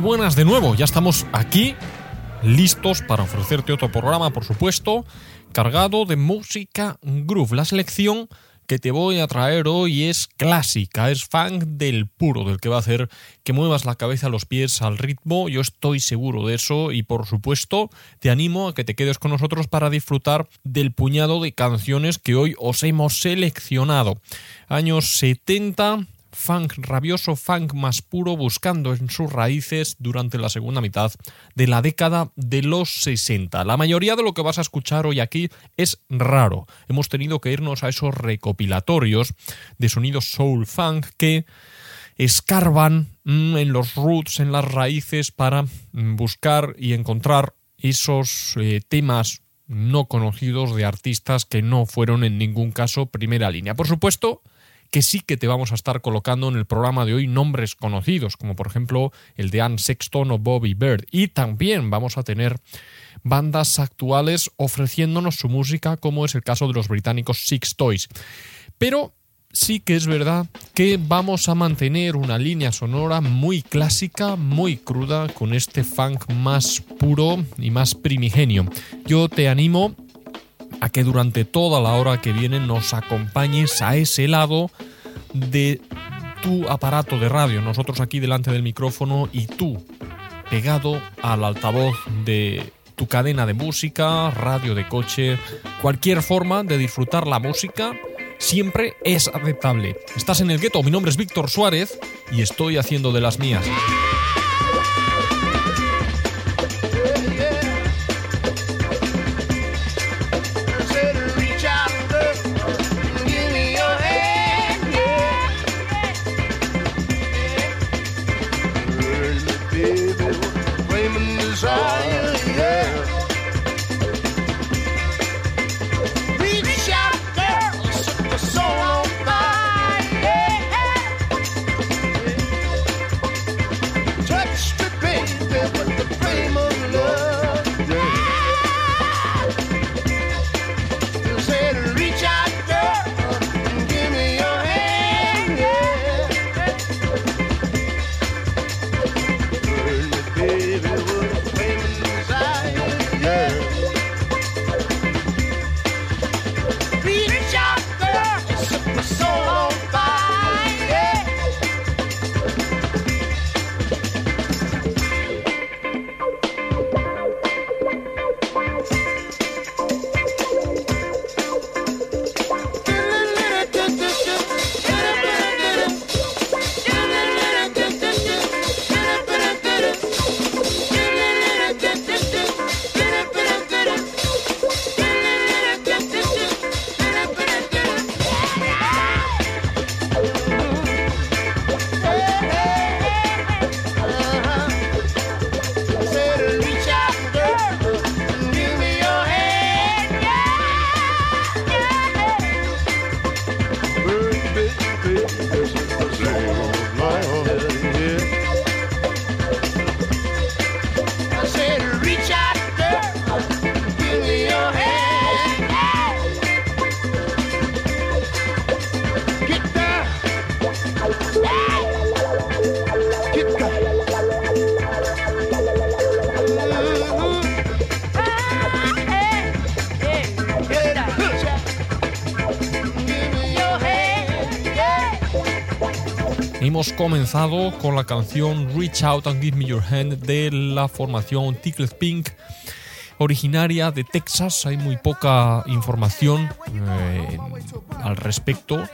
buenas de nuevo, ya estamos aquí, listos para ofrecerte otro programa, por supuesto, cargado de música groove. La selección que te voy a traer hoy es clásica, es funk del puro, del que va a hacer que muevas la cabeza, los pies al ritmo. Yo estoy seguro de eso y por supuesto te animo a que te quedes con nosotros para disfrutar del puñado de canciones que hoy os hemos seleccionado. Años 70, funk rabioso, funk más puro, buscando en sus raíces durante la segunda mitad de la década de los 60. La mayoría de lo que vas a escuchar hoy aquí es raro. Hemos tenido que irnos a esos recopilatorios de sonidos soul funk que escarban mm, en los roots, en las raíces, para mm, buscar y encontrar esos eh, temas no conocidos de artistas que no fueron en ningún caso primera línea. Por supuesto, que sí que te vamos a estar colocando en el programa de hoy nombres conocidos, como por ejemplo el de Ann Sexton o Bobby Bird. Y también vamos a tener bandas actuales ofreciéndonos su música, como es el caso de los británicos Six Toys. Pero sí que es verdad que vamos a mantener una línea sonora muy clásica, muy cruda, con este funk más puro y más primigenio. Yo te animo a que durante toda la hora que viene nos acompañes a ese lado de tu aparato de radio, nosotros aquí delante del micrófono y tú pegado al altavoz de tu cadena de música, radio de coche, cualquier forma de disfrutar la música siempre es aceptable. Estás en el gueto, mi nombre es Víctor Suárez y estoy haciendo de las mías. Comenzado con la canción Reach Out and Give Me Your Hand de la formación Tickled Pink, originaria de Texas. Hay muy poca información eh, al respecto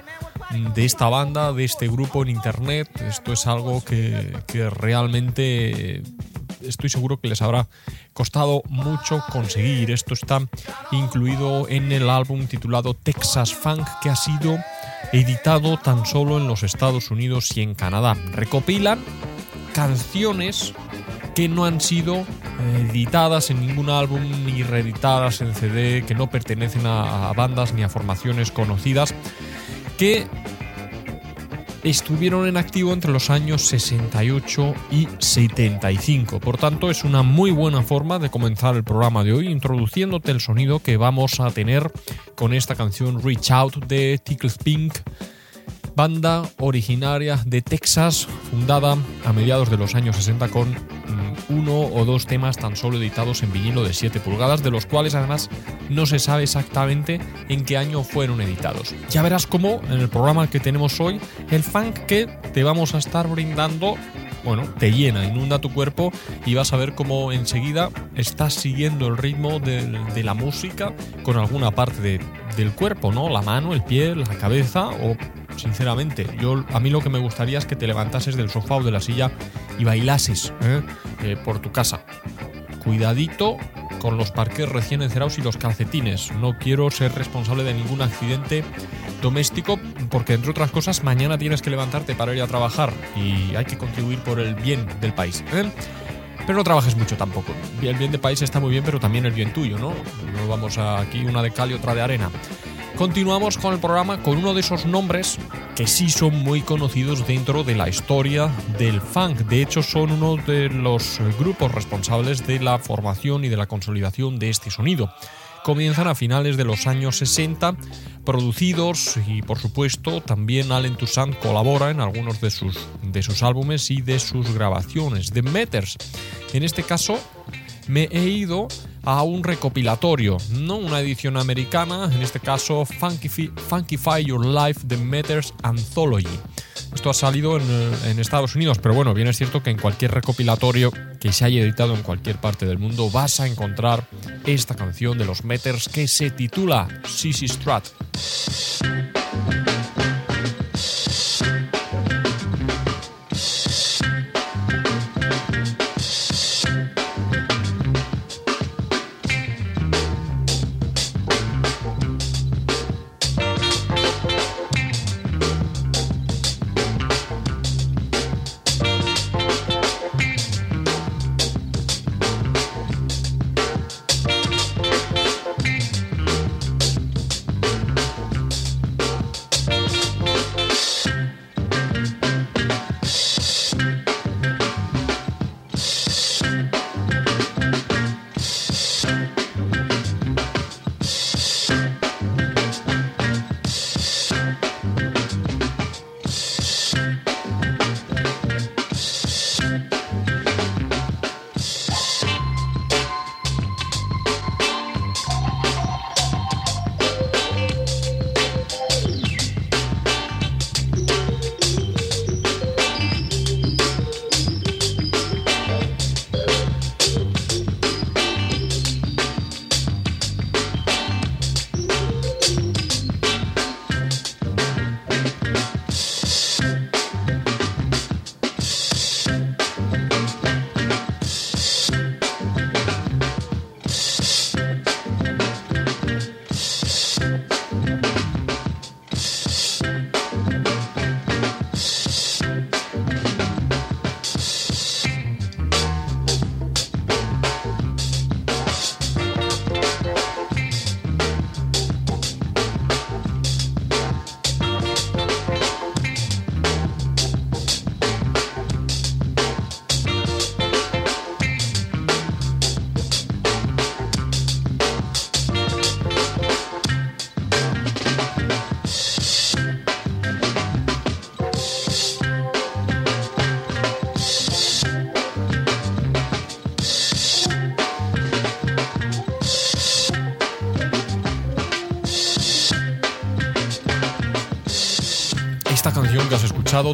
de esta banda, de este grupo en internet. Esto es algo que, que realmente estoy seguro que les habrá costado mucho conseguir. Esto está incluido en el álbum titulado Texas Funk que ha sido editado tan solo en los Estados Unidos y en Canadá. Recopilan canciones que no han sido eh, editadas en ningún álbum ni reeditadas en CD, que no pertenecen a, bandas ni a formaciones conocidas, que estuvieron en activo entre los años 68 y 75. Por tanto, es una muy buena forma de comenzar el programa de hoy introduciéndote el sonido que vamos a tener con esta canción Reach Out de Tickles Pink banda originaria de Texas, fundada a mediados de los años 60 con mm, uno o dos temas tan solo editados en vinilo de 7 pulgadas, de los cuales además no se sabe exactamente en qué año fueron editados. Ya verás cómo en el programa que tenemos hoy, el funk que te vamos a estar brindando bueno, te llena, inunda tu cuerpo y vas a ver cómo enseguida estás siguiendo el ritmo de, la música con alguna parte del cuerpo, ¿no? La mano, el pie, la cabeza o sinceramente, yo a mí lo que me gustaría es que te levantases del sofá o de la silla y bailases ¿eh? Eh, por tu casa. Cuidadito con los parques recién encerados y los calcetines. No quiero ser responsable de ningún accidente doméstico porque entre otras cosas mañana tienes que levantarte para ir a trabajar y hay que contribuir por el bien del país. ¿eh? Pero no trabajes mucho tampoco. El bien del país está muy bien, pero también el bien tuyo, ¿no? No vamos aquí una de cal y otra de arena. Continuamos con el programa con uno de esos nombres que sí son muy conocidos dentro de la historia del funk. De hecho, son uno de los grupos responsables de la formación y de la consolidación de este sonido comienzan a finales de los años 60, producidos y por supuesto también Allen Toussaint colabora en algunos de sus, de sus álbumes y de sus grabaciones. The Meters, en este caso me he ido a un recopilatorio, no una edición americana, en este caso Funkify, Your Life The Matters Anthology. Esto ha salido en, Estados Unidos, pero bueno, bien es cierto que en cualquier recopilatorio que se haya editado en cualquier parte del mundo vas a encontrar esta canción de los Meters que se titula Sissy Strat.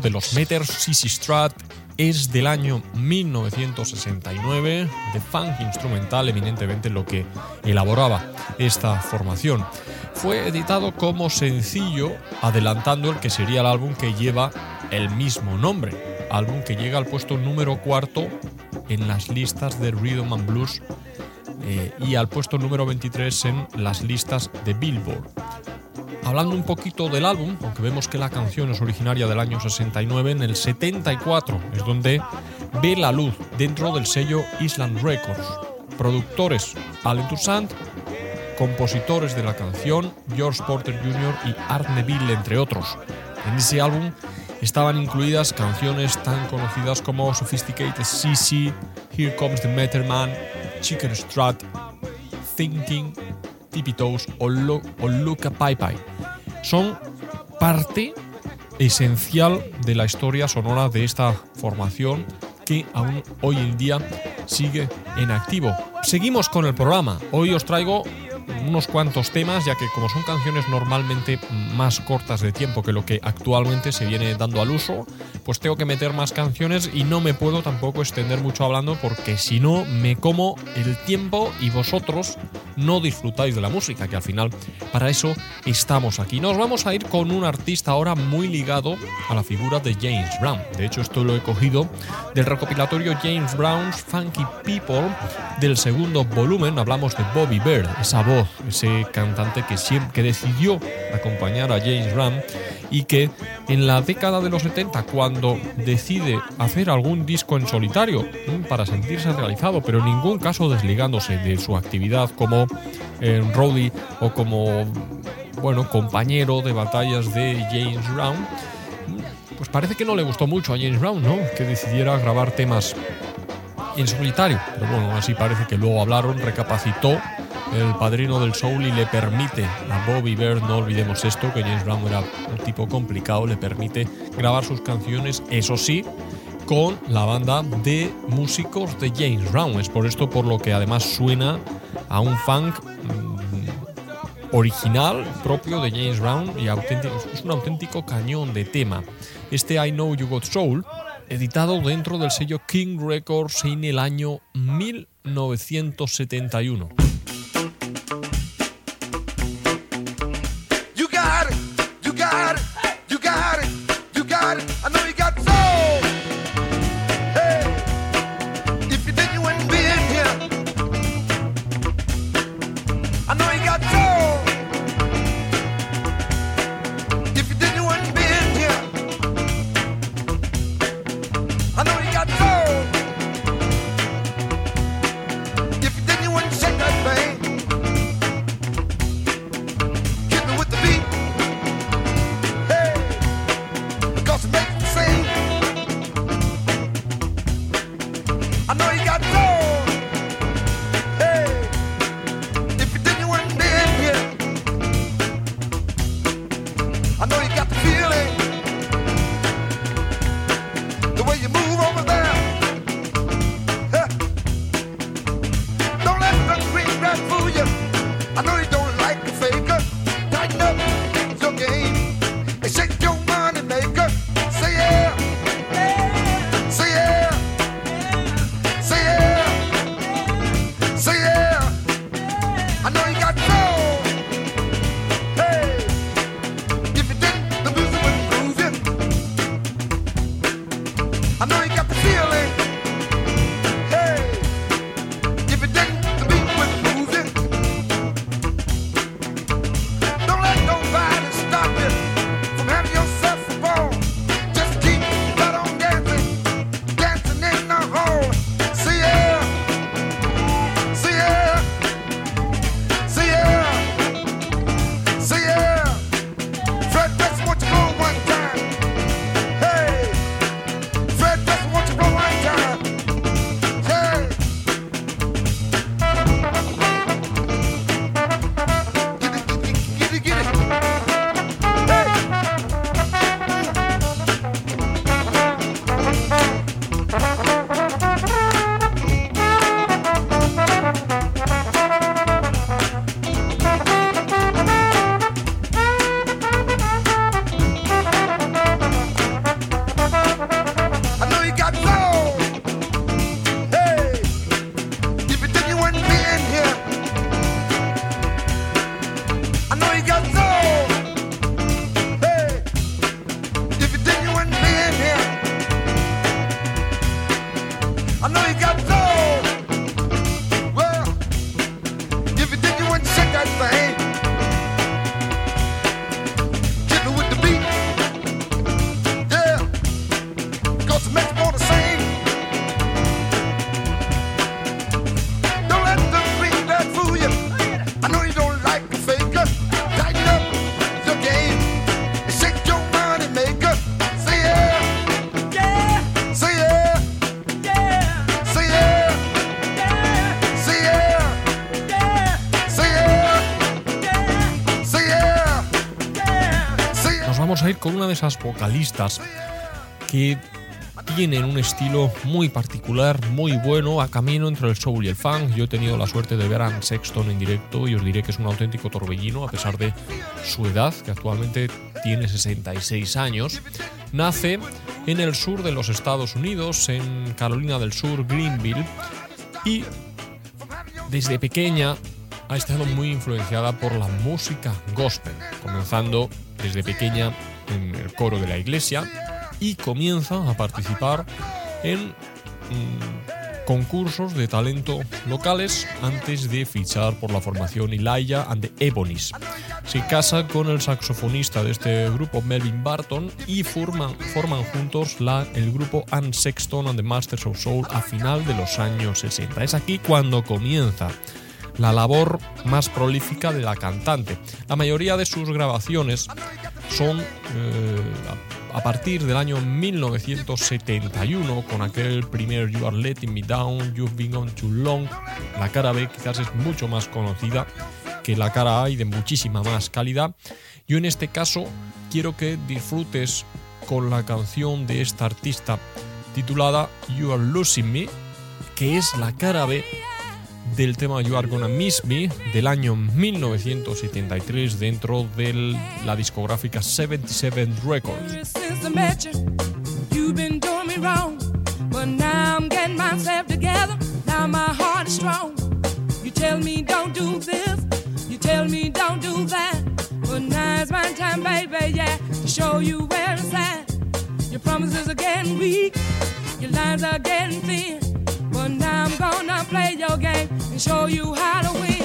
De los Meters Sissy Strat es del año 1969, de funk instrumental eminentemente lo que elaboraba esta formación. Fue editado como sencillo, adelantando el que sería el álbum que lleva el mismo nombre, álbum que llega al puesto número cuarto en las listas de Rhythm and Blues eh, y al puesto número 23 en las listas de Billboard. Hablando un poquito del álbum, aunque vemos que la canción es originaria del año 69, en el 74 es donde ve la luz dentro del sello Island Records. Productores Alan Toussaint, compositores de la canción George Porter Jr. y Art Neville, entre otros. En ese álbum estaban incluidas canciones tan conocidas como Sophisticated CC, Here Comes the Metal Man, Chicken Strut, Thinking, Tippy Toes o, Luca Pai Pai. Son parte esencial de la historia sonora de esta formación que aún hoy en día sigue en activo. Seguimos con el programa. Hoy os traigo unos cuantos temas, ya que como son canciones normalmente más cortas de tiempo que lo que actualmente se viene dando al uso, pues tengo que meter más canciones y no me puedo tampoco extender mucho hablando porque si no me como el tiempo y vosotros no disfrutáis de la música, que al final para eso estamos aquí. Nos vamos a ir con un artista ahora muy ligado a la figura de James Brown. De hecho, esto lo he cogido del recopilatorio James Brown's Funky People del segundo volumen. Hablamos de Bobby Bird, esa voz, ese cantante que, que decidió acompañar a James Brown y que en la década de los 70, cuando decide hacer algún disco en solitario mm, para sentirse realizado, pero en ningún caso desligándose de su actividad como eh, roadie o como bueno, compañero de batallas de James Brown, pues parece que no le gustó mucho a James Brown, ¿no? Que decidiera grabar temas en solitario. Pero bueno, así parece que luego hablaron, recapacitó el padrino del soul y le permite a Bobby Bird, no olvidemos esto, que James Brown era un tipo complicado, le permite grabar sus canciones, eso sí, con la banda de músicos de James Brown. Es por esto por lo que además suena a un funk mm, original propio de James Brown y auténtico, es un auténtico cañón de tema. Este I Know You Got Soul, editado dentro del sello King Records en el año 1971. I know you de esas vocalistas que tienen un estilo muy particular, muy bueno, a camino entre el soul y el funk. Yo he tenido la suerte de ver a Sexton en directo y os diré que es un auténtico torbellino, a pesar de su edad, que actualmente tiene 66 años. Nace en el sur de los Estados Unidos, en Carolina del Sur, Greenville, y desde pequeña ha estado muy influenciada por la música gospel, comenzando desde pequeña en el coro de la iglesia y comienza a participar en mm, concursos de talento locales antes de fichar por la formación Elijah and the Ebonies. Se casa con el saxofonista de este grupo, Melvin Barton, y forman, forman juntos la, el grupo Ann Sexton and the Masters of Soul a final de los años 60. Es aquí cuando comienza la labor más prolífica de la cantante. La mayoría de sus grabaciones son eh, a partir del año 1971 con aquel primer You Are Letting Me Down, You've Been On Too Long. La cara B quizás es mucho más conocida que la cara A y de muchísima más calidad. Yo en este caso quiero que disfrutes con la canción de esta artista titulada You Are Losing Me, que es la cara B del tema You Are Gonna Miss Me del año 1973 dentro de la discográfica 77 Records. But now it's my time, baby, yeah, to show you where it's at. Your promises are getting weak, your lines are getting thin. Gonna play your game and show you how to win.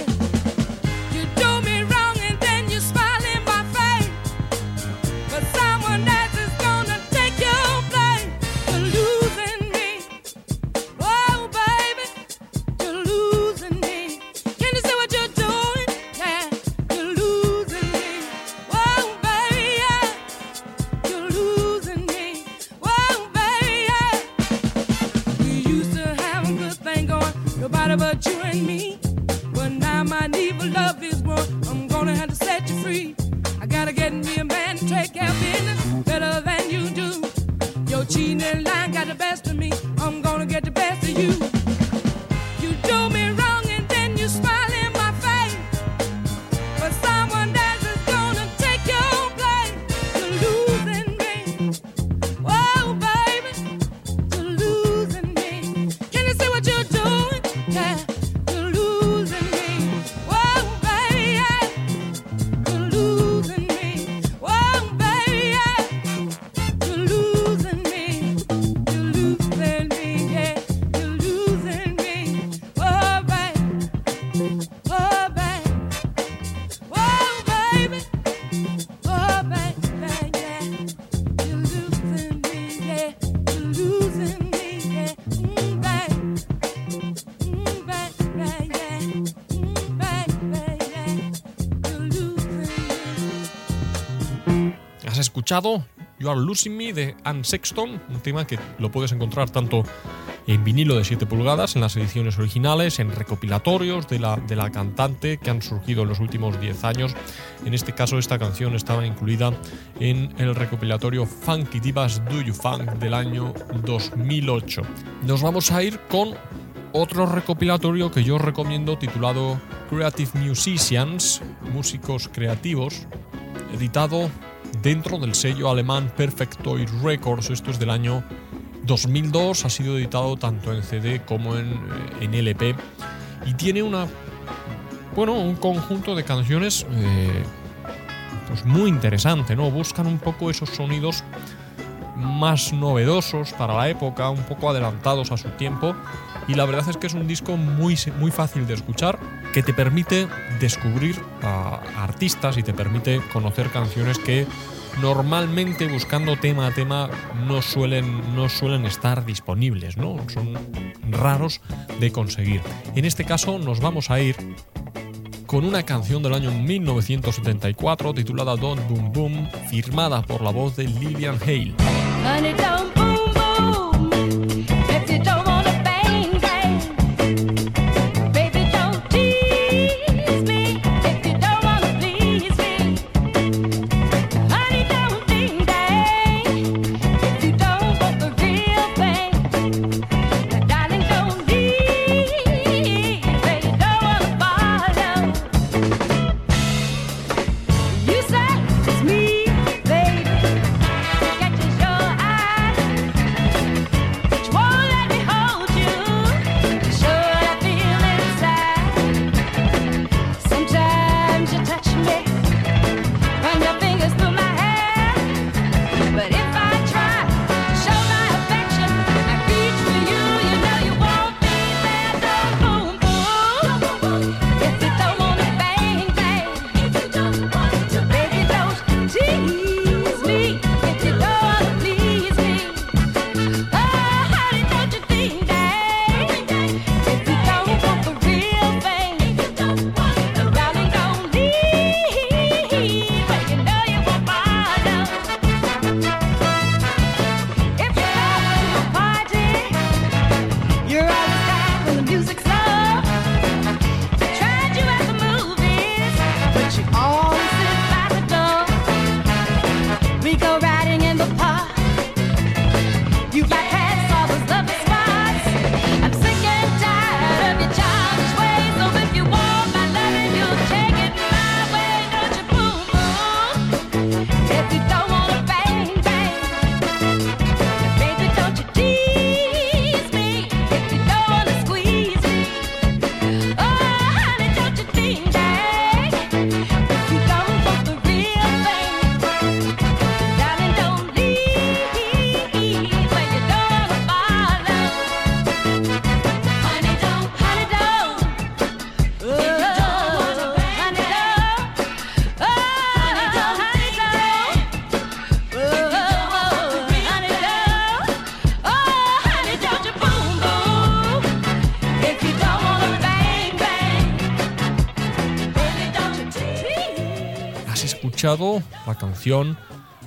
Escuchado You Are Losing Me de Anne Sexton, un tema que lo puedes encontrar tanto en vinilo de 7 pulgadas, en las ediciones originales, en recopilatorios de la, de la cantante que han surgido en los últimos 10 años. En este caso, esta canción estaba incluida en el recopilatorio Funky Divas Do You Funk del año 2008. Nos vamos a ir con otro recopilatorio que yo recomiendo titulado Creative Musicians, Músicos Creativos, editado dentro del sello alemán Perfect Toy Records. Esto es del año 2002, ha sido editado tanto en CD como en, eh, LP y tiene una bueno, un conjunto de canciones eh, pues muy interesante, ¿no? Buscan un poco esos sonidos más novedosos para la época, un poco adelantados a su tiempo y la verdad es que es un disco muy, muy fácil de escuchar que te permite descubrir a artistas y te permite conocer canciones que normalmente buscando tema a tema no suelen, no suelen estar disponibles, ¿no? Son raros de conseguir. En este caso nos vamos a ir con una canción del año 1974 titulada Don't Boom Boom, firmada por la voz de Lillian Hale. Honey, don't escuchado la canción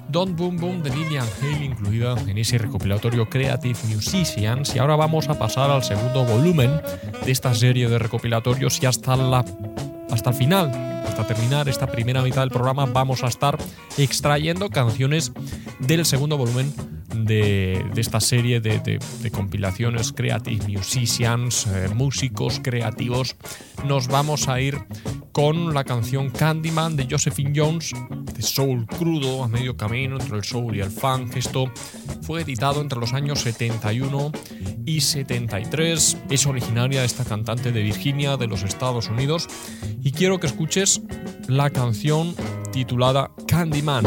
Don't Boom Boom de Lillian Hale incluida en ese recopilatorio Creative Musicians. Y ahora vamos a pasar al segundo volumen de esta serie de recopilatorios. Y hasta la hasta el final, hasta terminar esta primera mitad del programa vamos a estar extrayendo canciones del segundo volumen de, esta serie de, compilaciones Creative Musicians, eh, músicos creativos, nos vamos a ir con la canción Candyman de Josephine Jones, soul crudo a medio camino entre el soul y el funk. Esto fue editado entre los años 71 y 73. Es originaria de esta cantante de Virginia, de los Estados Unidos. Y quiero que escuches la canción titulada Candyman.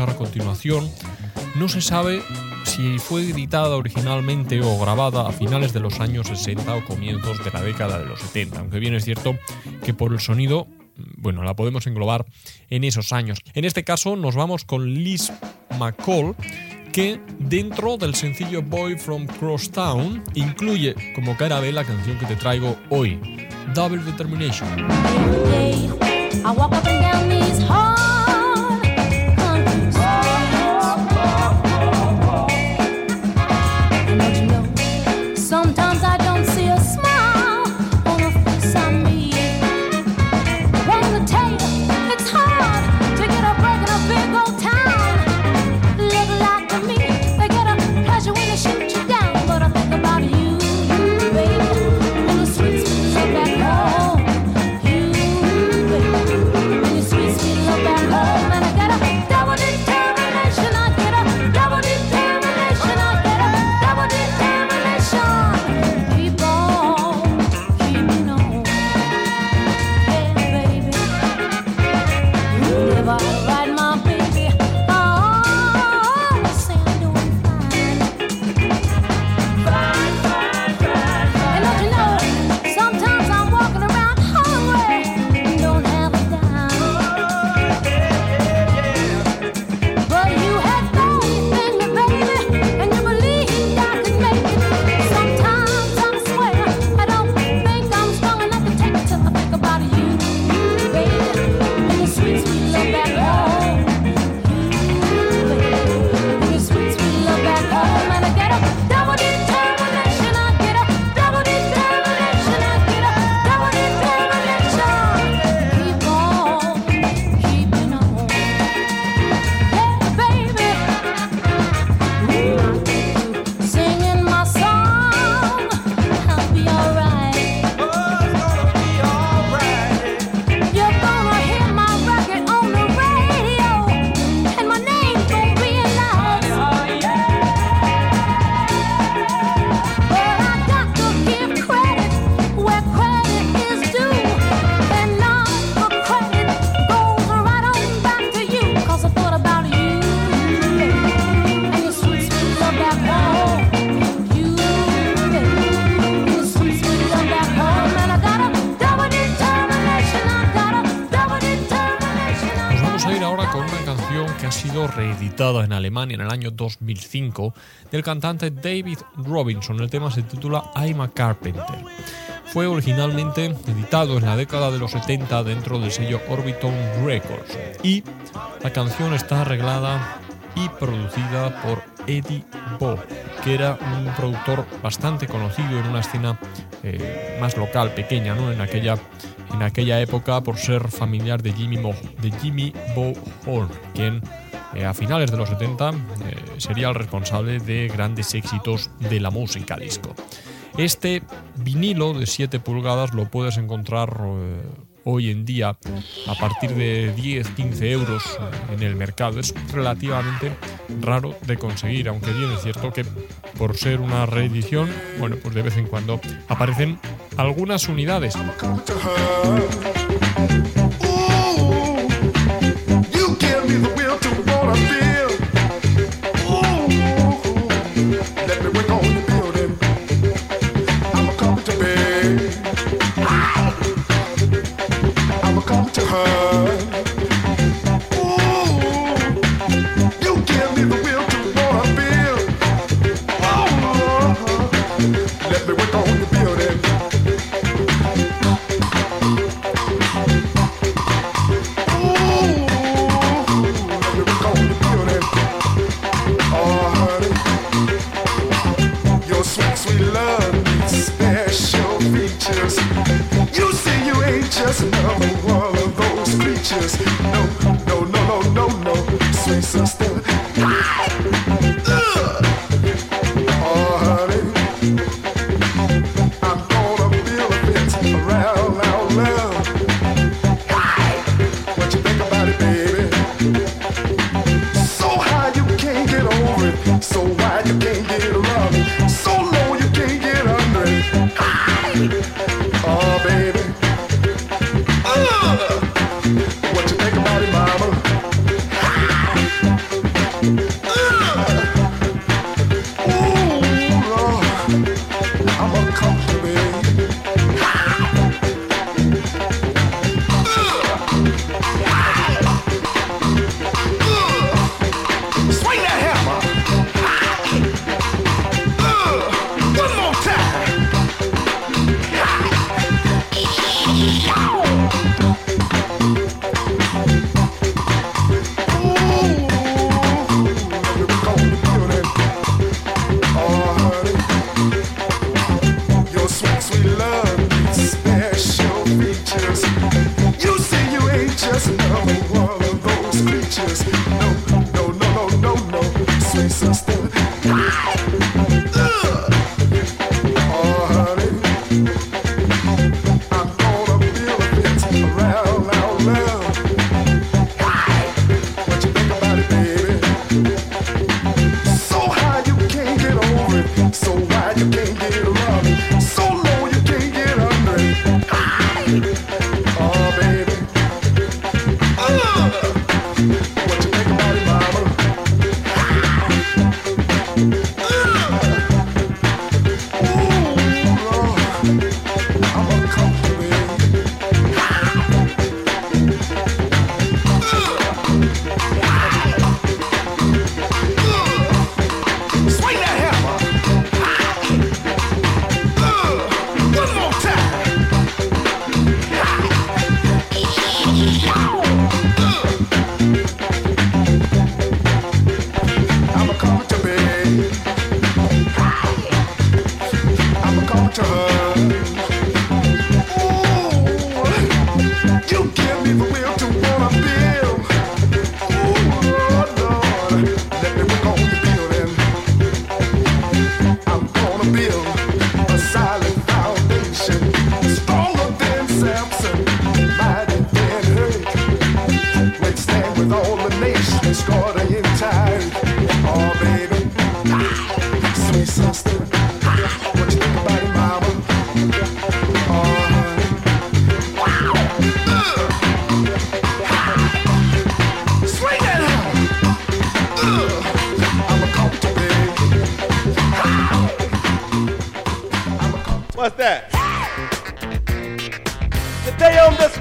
A continuación no se sabe si fue editada originalmente o grabada a finales de los años 60 o comienzos de la década de los 70, aunque bien es cierto que por el sonido, bueno, la podemos englobar en esos años. En este caso nos vamos con Liz McCall, que dentro del sencillo Boy from Crosstown incluye como cara B la canción que te traigo hoy, Double Determination. En el año 2005 del cantante David Robinson. El tema se titula I'm a Carpenter. Fue originalmente editado en la década de los 70 dentro del sello Orbiton Records y la canción está arreglada y producida por Eddie Bo, que era un productor bastante conocido en una escena eh, más local, pequeña, ¿no? en, aquella, en aquella época por ser familiar de Jimmy, Mo, de Jimmy Bo Horn, quien eh, a finales de los 70 eh, sería el responsable de grandes éxitos de la música disco. Este vinilo de 7 pulgadas lo puedes encontrar hoy en día a partir de 10-15 euros en el mercado. Es relativamente raro de conseguir, aunque bien es cierto que por ser una reedición, bueno, pues de vez en cuando aparecen algunas unidades. be the will to wanna feel. just know all of those creatures. No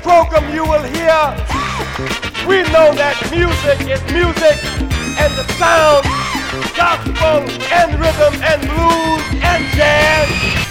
program you will hear, we know that music is music and the sound, gospel and rhythm and blues and jazz.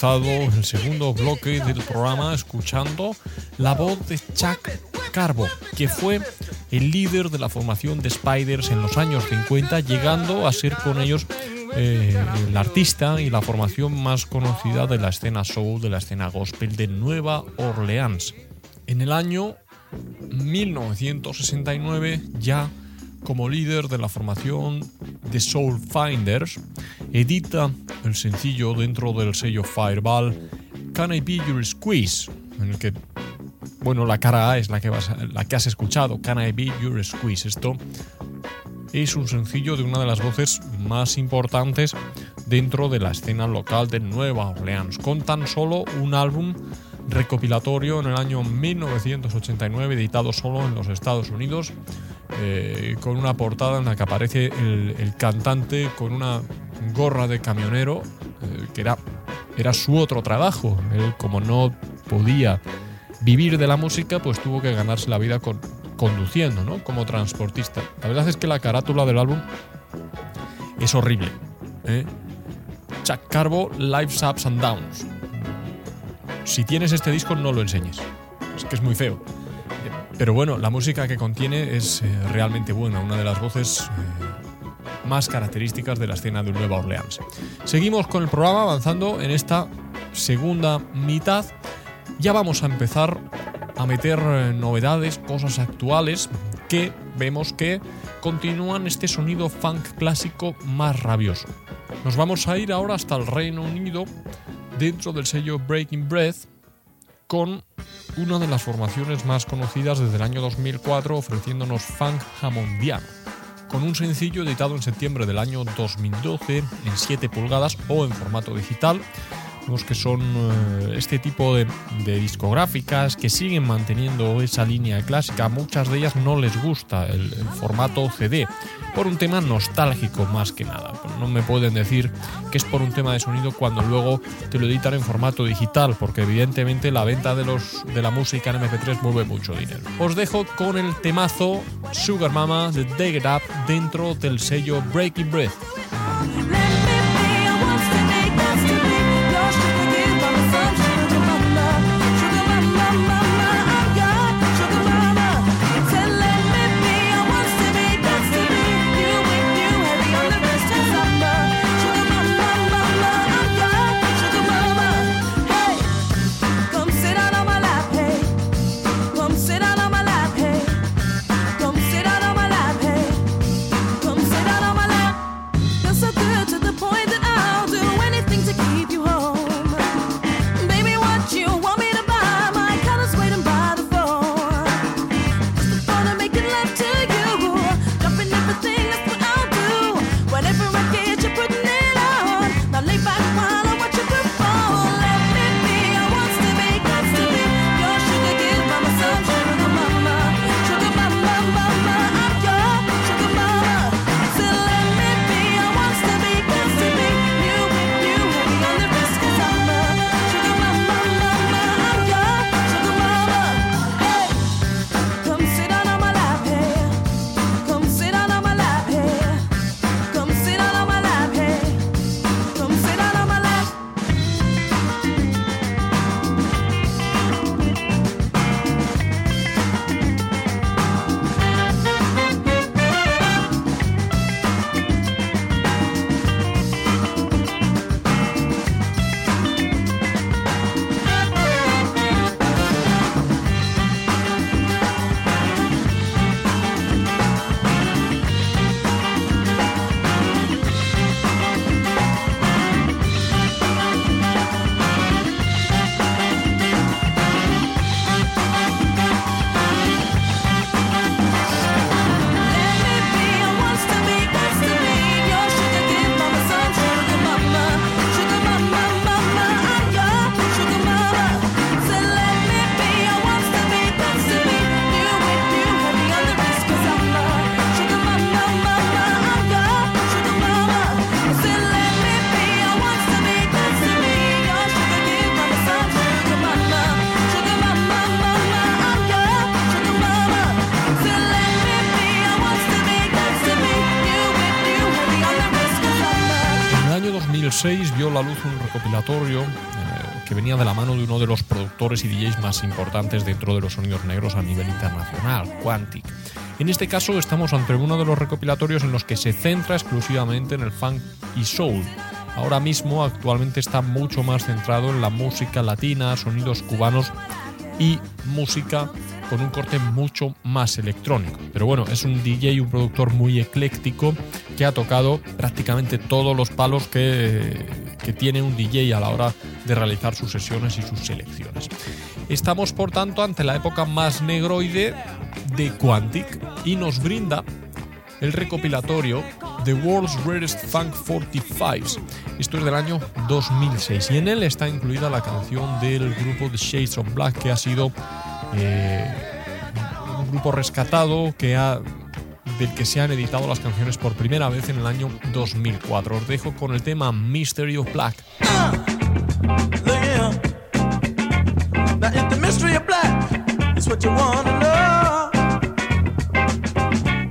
Comenzado el segundo bloque del programa escuchando la voz de Chuck Carbo, que fue el líder de la formación de Spiders en los años 50, llegando a ser con ellos eh, el artista y la formación más conocida de la escena soul, de la escena gospel de Nueva Orleans. En el año 1969, ya como líder de la formación The Soul Finders, edita el sencillo dentro del sello Fireball Can I Be Your Squeeze, en el que, bueno, la cara A es la que, vas la que has escuchado, Can I Be Your Squeeze. Esto es un sencillo de una de las voces más importantes dentro de la escena local de Nueva Orleans, con tan solo un álbum recopilatorio en el año 1989, editado solo en los Estados Unidos, eh, con una portada en la que aparece el, cantante con una gorra de camionero, eh, que era, era su otro trabajo. Él, como no podía vivir de la música, pues tuvo que ganarse la vida con, conduciendo, ¿no? Como transportista. La verdad es que la carátula del álbum es horrible. ¿eh? Chuck Carbo, Life's Ups and Downs. Si tienes este disco, no lo enseñes. Es que es muy feo. Pero bueno, la música que contiene es eh, realmente buena, una de las voces eh, más características de la escena de Nueva Orleans. Seguimos con el programa avanzando en esta segunda mitad. Ya vamos a empezar a meter eh, novedades, cosas actuales que vemos que continúan este sonido funk clásico más rabioso. Nos vamos a ir ahora hasta el Reino Unido dentro del sello Breaking Breath con una de las formaciones más conocidas desde el año 2004 ofreciéndonos funk hammondiano con un sencillo editado en septiembre del año 2012 en 7 pulgadas o en formato digital. Vemos que son eh, este tipo de, discográficas que siguen manteniendo esa línea clásica. Muchas de ellas no les gusta el, formato CD por un tema nostálgico más que nada. No me pueden decir que es por un tema de sonido cuando luego te lo editan en formato digital, porque evidentemente la venta de, los, de la música en MP3 mueve mucho dinero. Os dejo con el temazo Sugar Mama de Dig It Up dentro del sello Breaking Breath. 2006 vio la luz un recopilatorio eh, que venía de la mano de uno de los productores y DJs más importantes dentro de los sonidos negros a nivel internacional, Quantic. En este caso estamos ante uno de los recopilatorios en los que se centra exclusivamente en el funk y soul. Ahora mismo actualmente está mucho más centrado en la música latina, sonidos cubanos y música con un corte mucho más electrónico. Pero bueno, es un DJ un productor muy ecléctico que ha tocado prácticamente todos los palos que, que tiene un DJ a la hora de realizar sus sesiones y sus selecciones. Estamos por tanto ante la época más negroide de Quantic y nos brinda el recopilatorio The World's Rarest Funk 45. Esto es del año 2006 y en él está incluida la canción del grupo The Shades of Black que ha sido eh, un grupo rescatado que ha del que se han editado las canciones por primera vez en el año 2004. Os dejo con el tema Mystery of Black. Now, if the mystery of black is what you want to know,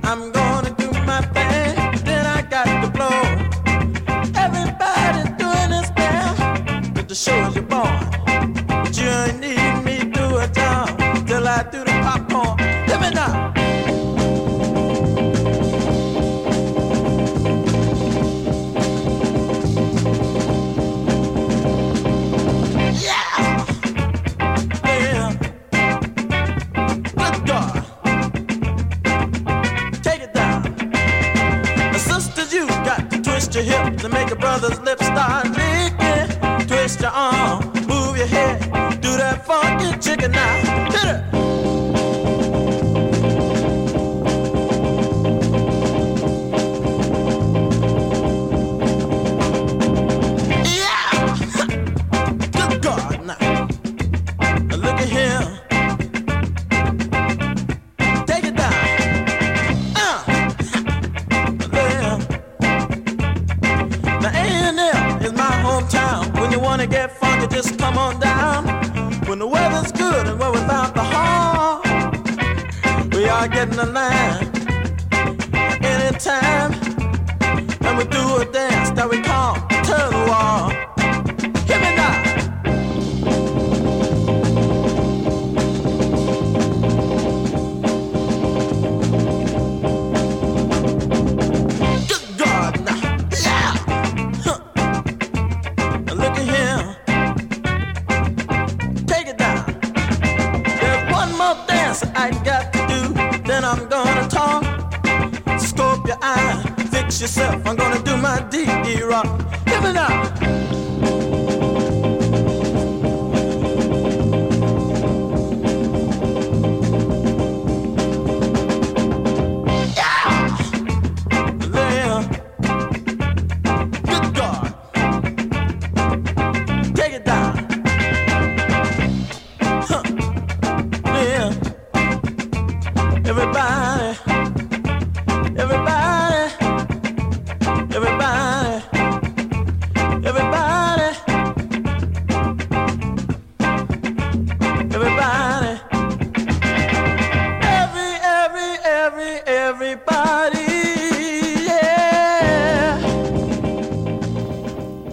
I'm gonna do my thing, then I got to blow. Everybody's doing this now, but the show is your born. Your hips and make your brother's lips start licking. Twist your arm, move your head, do that funky chicken now. Hit it.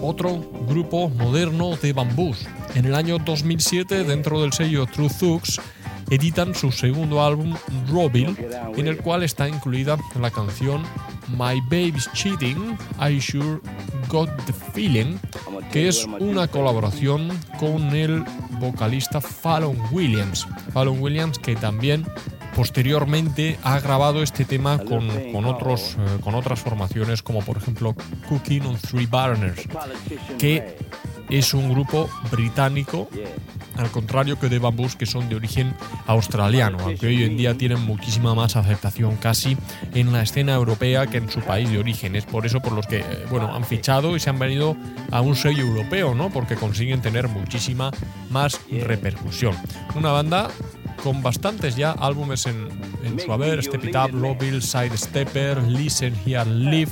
Otro grupo moderno de bambús. En el año 2007, dentro del sello True Thugs, editan su segundo álbum, Robil, en el cual está incluida la canción My Baby's Cheating, I Sure Got the Feeling, que es una colaboración con el vocalista Fallon Williams. Fallon Williams que también posteriormente ha grabado este tema con, con otros, eh, con otras formaciones como por ejemplo Cooking on Three Burners, que es un grupo británico, al contrario que de Bamboos, que son de origen australiano, aunque hoy en día tienen muchísima más aceptación casi en la escena europea que en su país de origen. Es por eso por los que eh, bueno, han fichado y se han venido a un sello europeo, ¿no? porque consiguen tener muchísima más repercusión. Una banda con bastantes ya álbumes en, en su haber, Step It Up, Lowville, Sidestepper, Listen Here Live,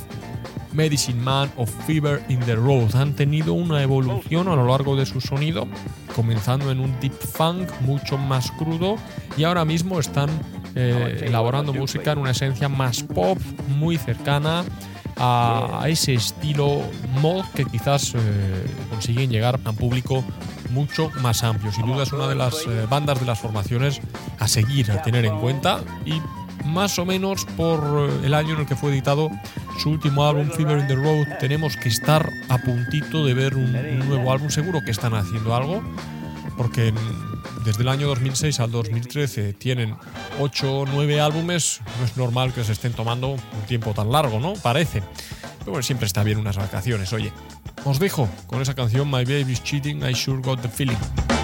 Medicine Man o Fever in the Road. Han tenido una evolución a lo largo de su sonido, comenzando en un deep funk mucho más crudo y ahora mismo están eh, elaborando música en una esencia más pop, muy cercana a ese estilo mod que quizás eh, consiguen llegar a un público mucho más amplio. Sin duda es una de las eh, bandas de las formaciones a seguir, a tener en cuenta y más o menos por eh, el año en el que fue editado su último álbum, Fever in the Road. Tenemos que estar a puntito de ver un, nuevo álbum, seguro que están haciendo algo, porque desde el año 2006 al 2013 tienen 8 o 9 álbumes, no es normal que se estén tomando un tiempo tan largo, ¿no? Parece. Pero bueno, siempre está bien unas vacaciones, oye. Os dejo con esa canción My Baby's Cheating, I Sure Got the Feeling.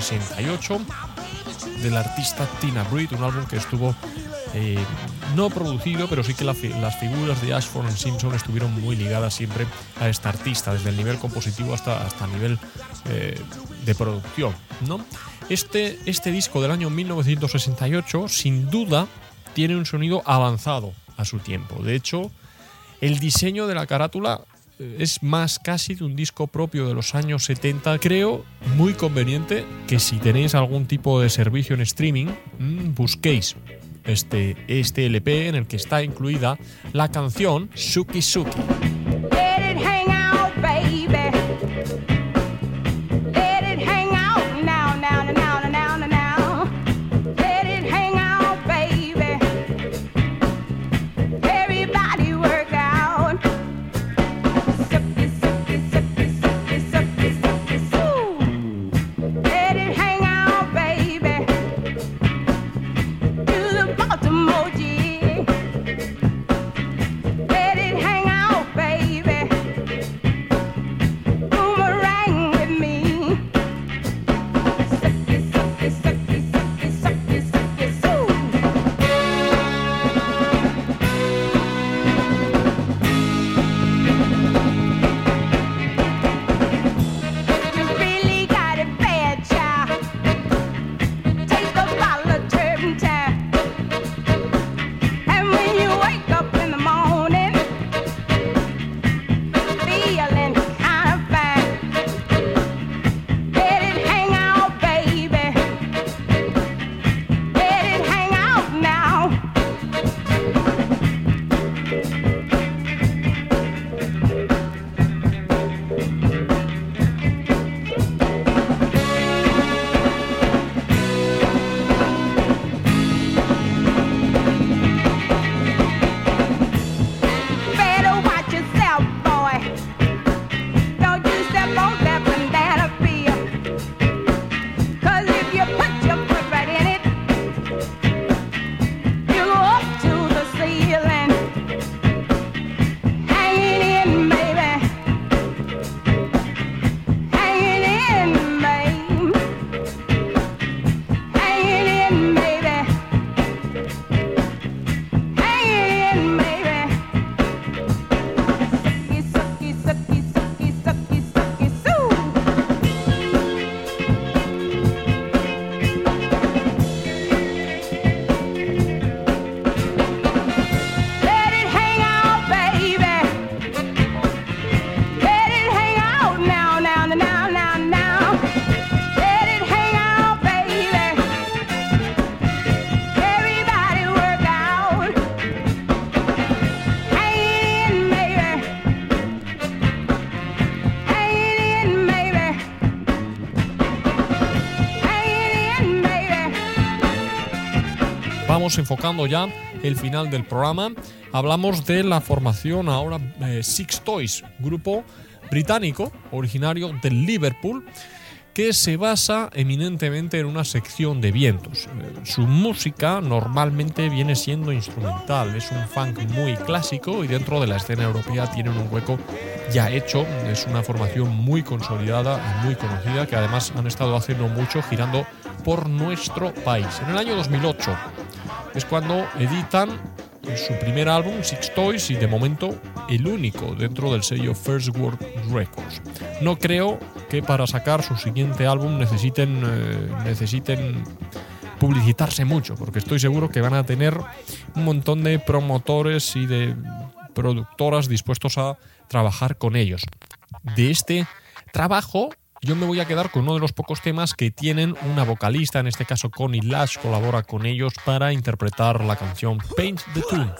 68 del artista Tina Breed, un álbum que estuvo eh, no producido, pero sí que las figuras de Ashford Simpson estuvieron muy ligadas siempre a esta artista, desde el nivel compositivo hasta, hasta el nivel eh, de producción. ¿no? Este, este disco del año 1968, sin duda, tiene un sonido avanzado a su tiempo. De hecho, el diseño de la carátula eh, es más casi de un disco propio de los años 70. Creo muy conveniente que si tenéis algún tipo de servicio en streaming, mm, busquéis este, este LP en el que está incluida la canción Suki Suki. Enfocando ya el final del programa. Hablamos de la formación ahora eh, Six Toys, grupo británico originario de Liverpool que se basa eminentemente en una sección de vientos. Eh, Su música normalmente viene siendo instrumental, es un funk muy clásico y dentro de la escena europea tienen un hueco ya hecho, es una formación muy consolidada y muy conocida que además han estado haciendo mucho girando por nuestro país. En el año 2008 es cuando editan su primer álbum, Six Toys, y de momento el único dentro del sello First World Records. No creo que para sacar su siguiente álbum necesiten, eh, necesiten publicitarse mucho, porque estoy seguro que van a tener un montón de promotores y de productoras dispuestos a trabajar con ellos. De este trabajo yo me voy a quedar con uno de los pocos temas que tienen una vocalista, en este caso Connie Lash colabora con ellos para interpretar la canción Paint the Tune.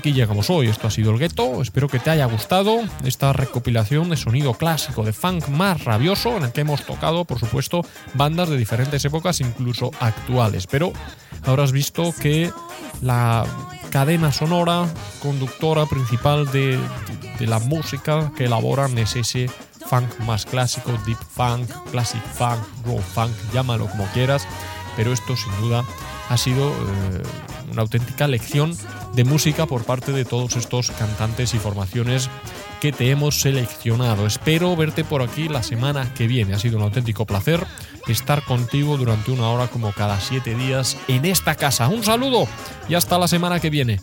Aquí llegamos hoy. Esto ha sido el gueto. Espero que te haya gustado esta recopilación de sonido clásico de funk más rabioso en el que hemos tocado, por supuesto, bandas de diferentes épocas, incluso actuales. Pero habrás visto que la cadena sonora conductora principal de, la música que elaboran es ese funk más clásico, deep funk, classic funk, raw funk, llámalo como quieras, pero esto sin duda ha sido eh, una auténtica lección de música por parte de todos estos cantantes y formaciones que te hemos seleccionado. Espero verte por aquí la semana que viene. Ha sido un auténtico placer estar contigo durante una hora como cada siete días en esta casa. Un saludo y hasta la semana que viene.